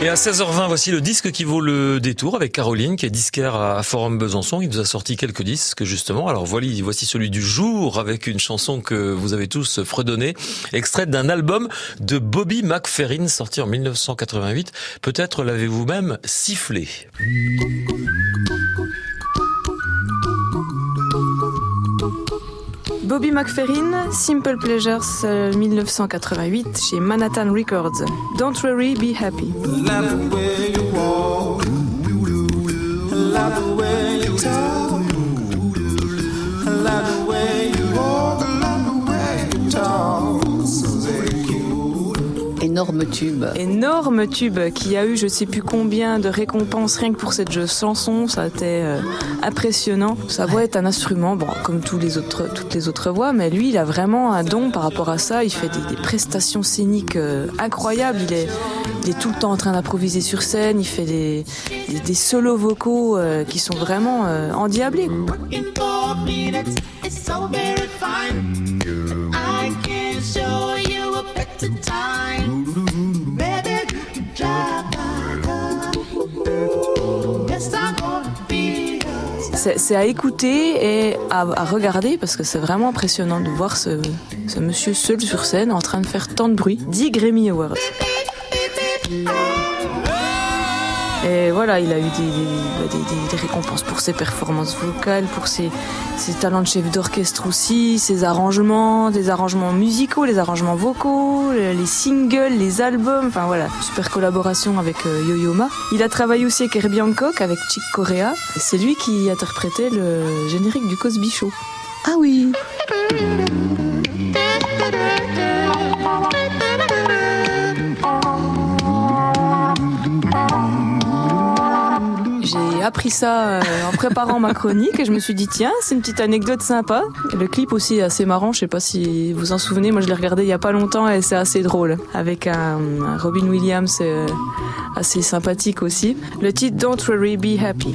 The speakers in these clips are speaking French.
Et à 16h20, voici le disque qui vaut le détour avec Caroline, qui est disquaire à Forum Besançon. Il nous a sorti quelques disques, justement. Alors voici, voici celui du jour avec une chanson que vous avez tous fredonnée, extraite d'un album de Bobby McFerrin, sorti en 1988. Peut-être l'avez-vous même sifflé. Bobby McFerrin, Simple Pleasures 1988 euh, chez Manhattan Records. Don't worry, be happy. Énorme tube. Énorme tube qui a eu je sais plus combien de récompenses rien que pour cette chanson. Ça a été euh, impressionnant. Sa voix est un instrument, bon, comme tous les autres, toutes les autres voix, mais lui, il a vraiment un don par rapport à ça. Il fait des, prestations scéniques euh, incroyables. Il est, il est tout le temps en train d'improviser sur scène. Il fait des, des, solos vocaux euh, qui sont vraiment endiablés. C'est à écouter et à, regarder parce que c'est vraiment impressionnant de voir ce, monsieur seul sur scène en train de faire tant de bruit. 10 Grammy Awards. Et voilà, il a eu des, récompenses pour ses performances vocales, pour ses, talents de chef d'orchestre aussi, ses arrangements, des arrangements musicaux, les arrangements vocaux, les singles, les albums, enfin voilà, super collaboration avec euh, Yo-Yo Ma. Il a travaillé aussi avec Herbie Hancock, avec Chick Corea. C'est lui qui interprétait le générique du Cosby Show. Ah oui j'ai appris ça euh, en préparant ma chronique et je me suis dit tiens c'est une petite anecdote sympa. le clip aussi est assez marrant, je sais pas si vous en souvenez, moi je l'ai regardé il y a pas longtemps et c'est assez drôle avec un, Robin Williams euh, assez sympathique aussi. Le titre Don't Worry Be Happy.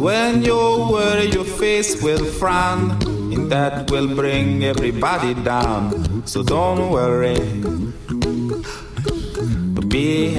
When you worry, your face will frown, and that will bring everybody down. So don't worry, be happy.